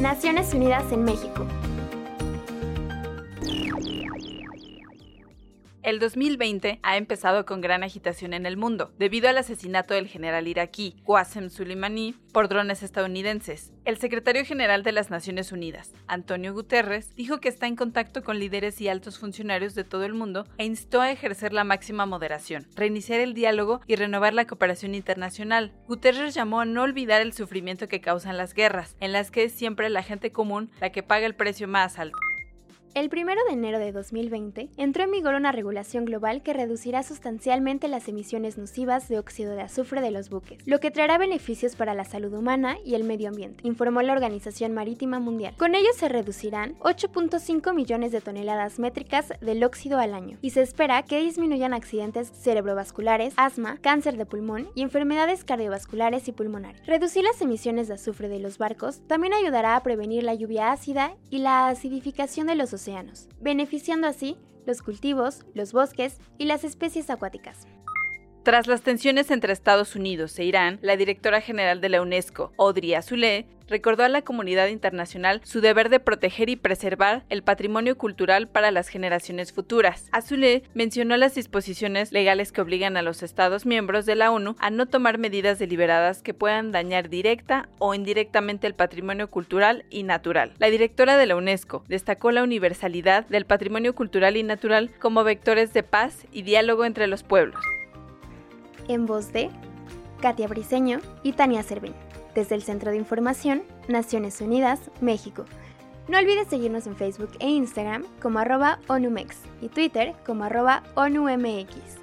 Naciones Unidas en México. El 2020 ha empezado con gran agitación en el mundo, debido al asesinato del general iraquí Qasem Soleimani por drones estadounidenses. El secretario general de las Naciones Unidas, Antonio Guterres, dijo que está en contacto con líderes y altos funcionarios de todo el mundo e instó a ejercer la máxima moderación, reiniciar el diálogo y renovar la cooperación internacional. Guterres llamó a no olvidar el sufrimiento que causan las guerras, en las que es siempre la gente común la que paga el precio más alto. El 1 de enero de 2020 entró en vigor una regulación global que reducirá sustancialmente las emisiones nocivas de óxido de azufre de los buques, lo que traerá beneficios para la salud humana y el medio ambiente, informó la Organización Marítima Mundial. Con ello se reducirán 8.5 millones de toneladas métricas del óxido al año y se espera que disminuyan accidentes cerebrovasculares, asma, cáncer de pulmón y enfermedades cardiovasculares y pulmonares. Reducir las emisiones de azufre de los barcos también ayudará a prevenir la lluvia ácida y la acidificación de los beneficiando así los cultivos, los bosques y las especies acuáticas. Tras las tensiones entre Estados Unidos e Irán, la directora general de la UNESCO, Audrey Azoulay, recordó a la comunidad internacional su deber de proteger y preservar el patrimonio cultural para las generaciones futuras. Azoulay mencionó las disposiciones legales que obligan a los Estados miembros de la ONU a no tomar medidas deliberadas que puedan dañar directa o indirectamente el patrimonio cultural y natural. La directora de la UNESCO destacó la universalidad del patrimonio cultural y natural como vectores de paz y diálogo entre los pueblos en voz de Katia Briseño y Tania Cervín, desde el Centro de Información Naciones Unidas, México. No olvides seguirnos en Facebook e Instagram como arroba ONUMEX y Twitter como arroba ONUMX.